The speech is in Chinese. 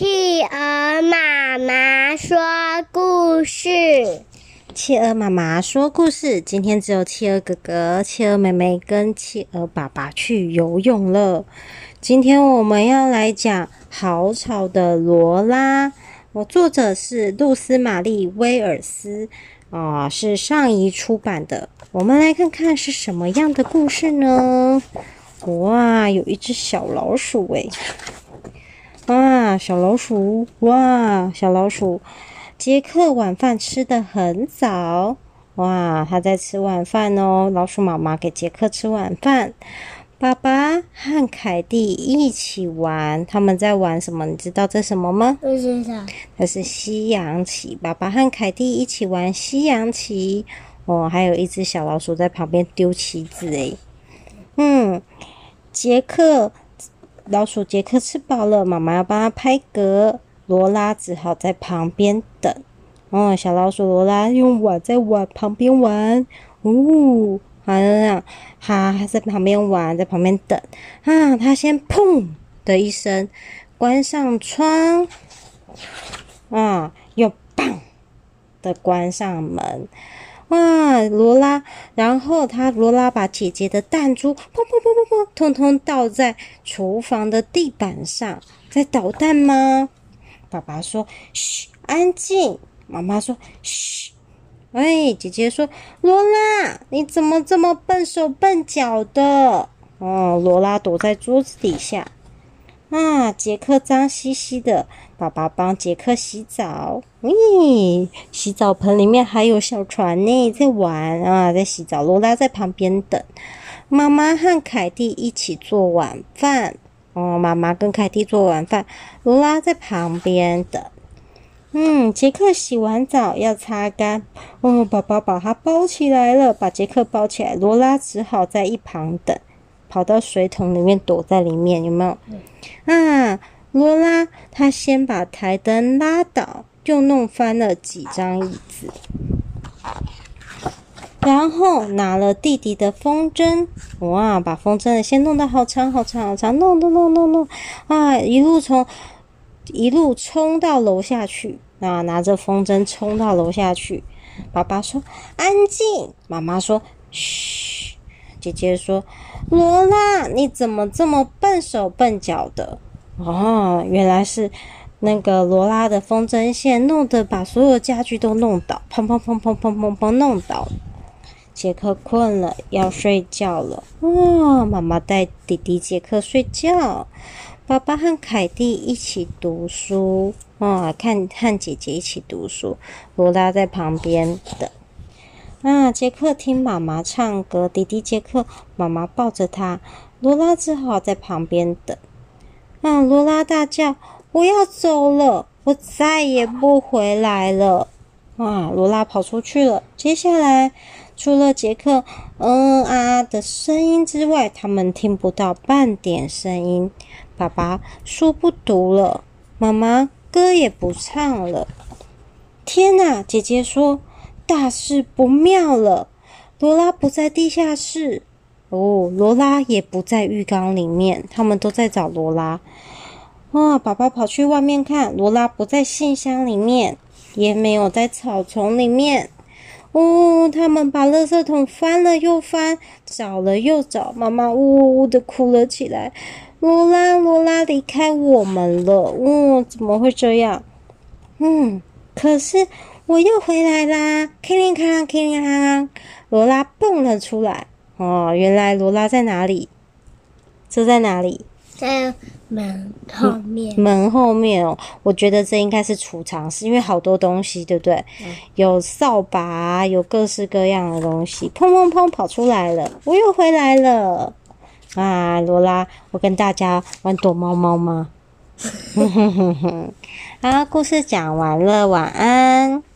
企鹅妈妈说故事，企鹅妈妈说故事。今天只有企鹅哥哥、企鹅妹妹跟企鹅爸爸去游泳了。今天我们要来讲《好吵的罗拉》，我作者是露丝玛丽·威尔斯，啊、哦，是上一出版的。我们来看看是什么样的故事呢？哇，有一只小老鼠诶。哇，小老鼠！哇，小老鼠！杰克晚饭吃的很早。哇，他在吃晚饭哦。老鼠妈妈给杰克吃晚饭。爸爸和凯蒂一起玩，他们在玩什么？你知道这什么吗？不知道。这是西洋棋。爸爸和凯蒂一起玩西洋棋。哦，还有一只小老鼠在旁边丢棋子诶。嗯，杰克。老鼠杰克吃饱了，妈妈要帮他拍嗝，罗拉只好在旁边等。哦，小老鼠罗拉用碗在碗旁边玩，呜、好像这样，哈，还在旁边玩，在旁边等。啊，他先砰的一声关上窗，啊，又砰的关上门。哇，罗拉！然后他罗拉把姐姐的弹珠砰砰砰砰砰，通通倒在厨房的地板上，在捣蛋吗？爸爸说：“嘘，安静。”妈妈说：“嘘。”哎，姐姐说：“罗拉，你怎么这么笨手笨脚的？”哦，罗拉躲在桌子底下。啊，杰克脏兮兮的，爸爸帮杰克洗澡。咦，洗澡盆里面还有小船呢，在玩啊，在洗澡。罗拉在旁边等。妈妈和凯蒂一起做晚饭。哦，妈妈跟凯蒂做晚饭，罗拉在旁边等。嗯，杰克洗完澡要擦干。哦，宝宝把它包起来了，把杰克包起来。罗拉只好在一旁等。跑到水桶里面躲在里面，有没有？啊，罗拉，她先把台灯拉倒，又弄翻了几张椅子，然后拿了弟弟的风筝，哇，把风筝先弄得好长好长好长，弄弄弄弄弄，啊，一路从一路冲到楼下去，啊，拿着风筝冲到楼下去。爸爸说：“安静。”妈妈说：“嘘。”姐姐说。罗拉，你怎么这么笨手笨脚的？哦，原来是那个罗拉的风筝线弄得把所有家具都弄倒，砰砰砰砰砰砰砰弄倒。杰克困了，要睡觉了。哦，妈妈带弟弟杰克睡觉，爸爸和凯蒂一起读书。哦，看和姐姐一起读书，罗拉在旁边等。啊，杰克听妈妈唱歌，弟弟杰克，妈妈抱着他，罗拉只好在旁边等。啊，罗拉大叫：“我要走了，我再也不回来了！”啊，罗拉跑出去了。接下来，除了杰克嗯啊的声音之外，他们听不到半点声音。爸爸书不读了，妈妈歌也不唱了。天哪！姐姐说。大事不妙了！罗拉不在地下室，哦，罗拉也不在浴缸里面，他们都在找罗拉。哇，爸爸跑去外面看，罗拉不在信箱里面，也没有在草丛里面。哦，他们把垃圾桶翻了又翻，找了又找，妈妈呜呜呜的哭了起来。罗拉，罗拉离开我们了，哦，怎么会这样？嗯，可是。我又回来啦！叮铃哐啷，叮铃哐啷，罗拉蹦了出来。哦，原来罗拉在哪里？这在哪里？在门后面。嗯、门后面哦，我觉得这应该是储藏室，因为好多东西，对不对？嗯、有扫把，有各式各样的东西，砰砰砰跑出来了！我又回来了。啊，罗拉，我跟大家玩躲猫猫吗？哼哼哼哼。好，故事讲完了，晚安。